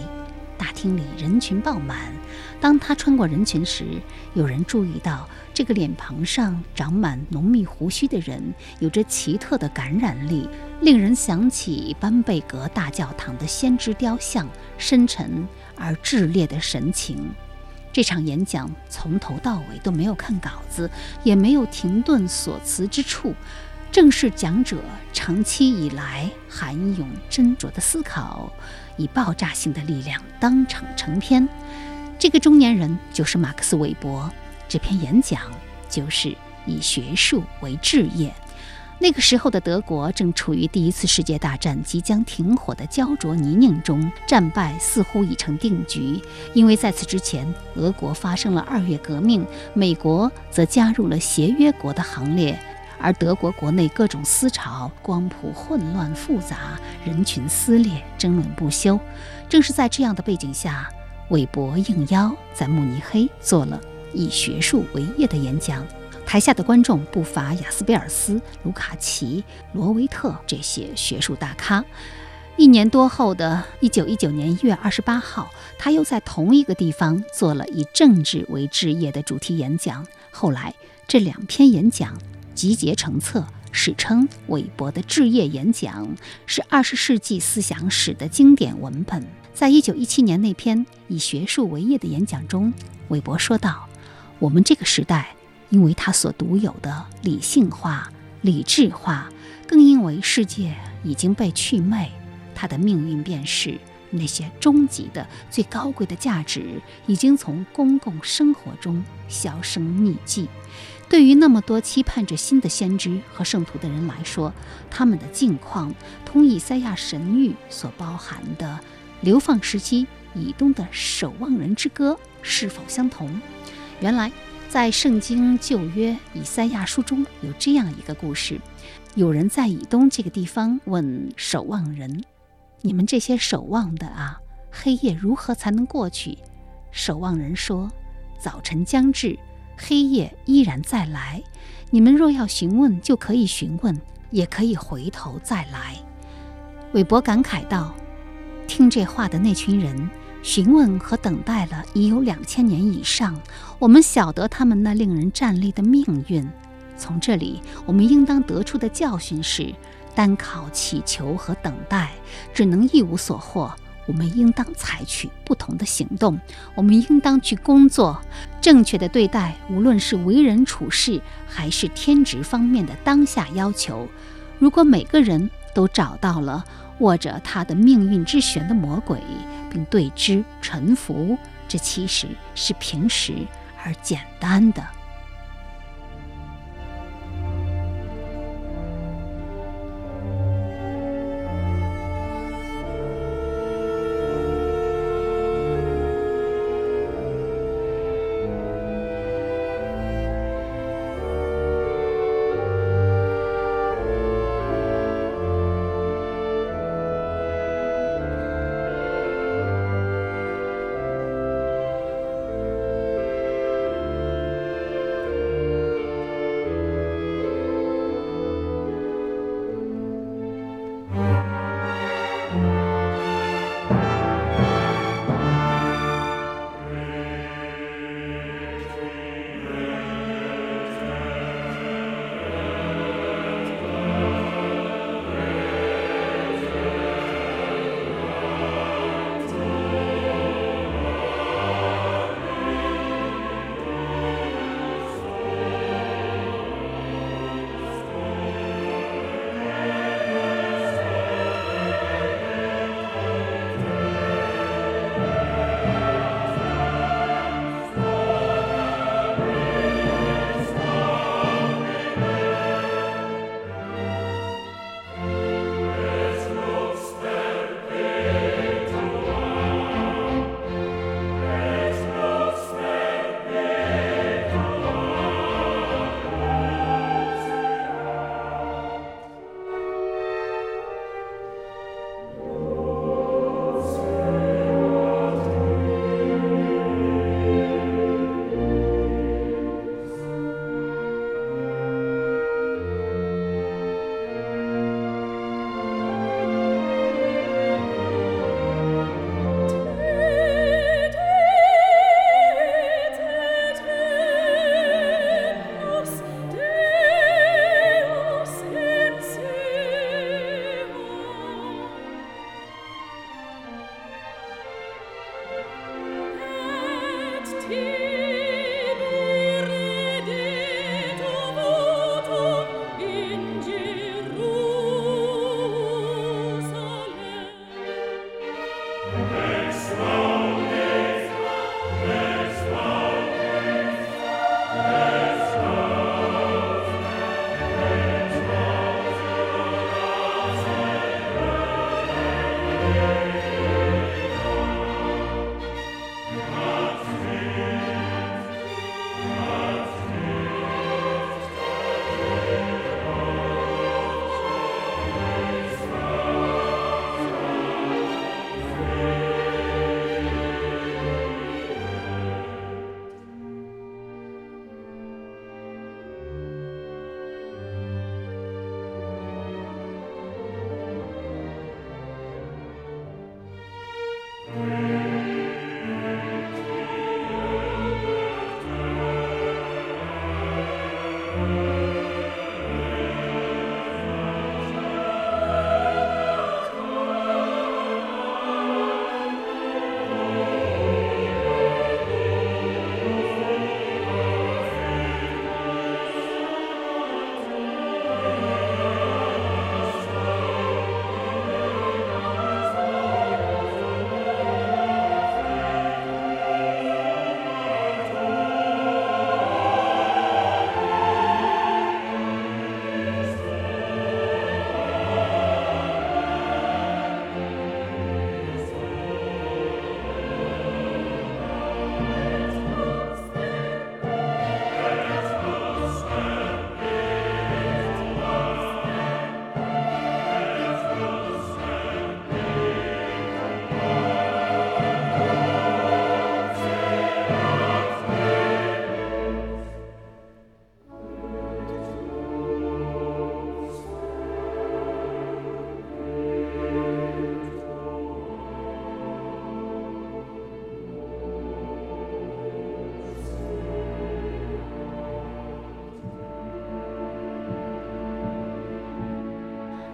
大厅里人群爆满。当他穿过人群时，有人注意到这个脸庞上长满浓密胡须的人有着奇特的感染力，令人想起班贝格大教堂的先知雕像深沉而炽烈的神情。这场演讲从头到尾都没有看稿子，也没有停顿所词之处。正是讲者长期以来含勇斟酌的思考，以爆炸性的力量当场成篇。这个中年人就是马克思韦伯。这篇演讲就是以学术为志业。那个时候的德国正处于第一次世界大战即将停火的焦灼泥泞中，战败似乎已成定局。因为在此之前，俄国发生了二月革命，美国则加入了协约国的行列。而德国国内各种思潮光谱混乱复杂，人群撕裂，争论不休。正是在这样的背景下，韦伯应邀在慕尼黑做了以学术为业的演讲。台下的观众不乏雅斯贝尔斯、卢卡奇、罗维特这些学术大咖。一年多后的一九一九年一月二十八号，他又在同一个地方做了以政治为志业的主题演讲。后来，这两篇演讲。集结成册，史称韦伯的置业演讲，是二十世纪思想史的经典文本。在一九一七年那篇以学术为业的演讲中，韦伯说道：“我们这个时代，因为它所独有的理性化、理智化，更因为世界已经被祛魅，它的命运便是那些终极的、最高贵的价值已经从公共生活中销声匿迹。对于那么多期盼着新的先知和圣徒的人来说，他们的境况同以赛亚神谕所包含的。”流放时期以东的守望人之歌是否相同？原来，在圣经旧约以赛亚书中有这样一个故事：有人在以东这个地方问守望人：“你们这些守望的啊，黑夜如何才能过去？”守望人说：“早晨将至，黑夜依然再来。你们若要询问，就可以询问，也可以回头再来。”韦伯感慨道。听这话的那群人，询问和等待了已有两千年以上。我们晓得他们那令人站立的命运。从这里，我们应当得出的教训是：单靠祈求和等待，只能一无所获。我们应当采取不同的行动。我们应当去工作，正确的对待，无论是为人处事，还是天职方面的当下要求。如果每个人都找到了。握着他的命运之弦的魔鬼，并对之臣服，这其实是平实而简单的。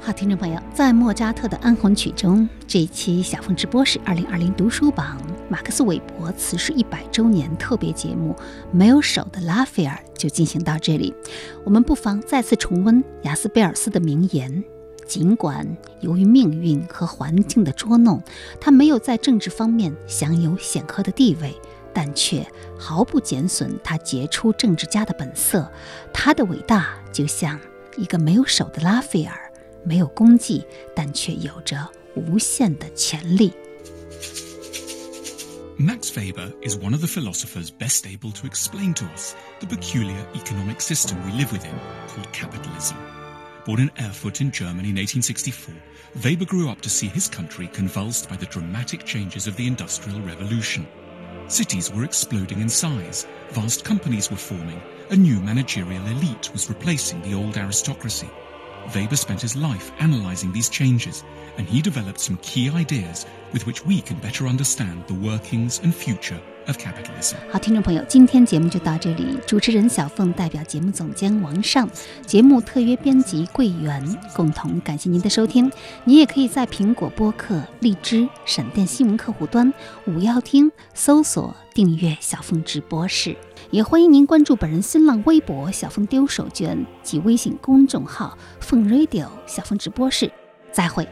好，听众朋友，在莫扎特的安魂曲中，这一期小凤直播室二零二零读书榜马克思韦伯辞世一百周年特别节目《没有手的拉斐尔》就进行到这里。我们不妨再次重温雅斯贝尔斯的名言：尽管由于命运和环境的捉弄，他没有在政治方面享有显赫的地位，但却毫不减损他杰出政治家的本色。他的伟大就像一个没有手的拉斐尔。没有功绩，但却有着无限的潜力。Max Weber is one of the philosophers best able to explain to us the peculiar economic system we live within, called capitalism. Born in Erfurt in Germany in 1864, Weber grew up to see his country convulsed by the dramatic changes of the Industrial Revolution. Cities were exploding in size, vast companies were forming, a new managerial elite was replacing the old aristocracy. Weber spent his life analyzing these changes, and he developed some key ideas with which we can better understand the workings and future 好，听众朋友，今天节目就到这里。主持人小凤代表节目总监王尚，节目特约编辑桂圆，共同感谢您的收听。您也可以在苹果播客、荔枝、闪电新闻客户端、五幺听搜索订阅小凤直播室。也欢迎您关注本人新浪微博“小凤丢手绢”及微信公众号“凤 radio 小凤直播室”。再会。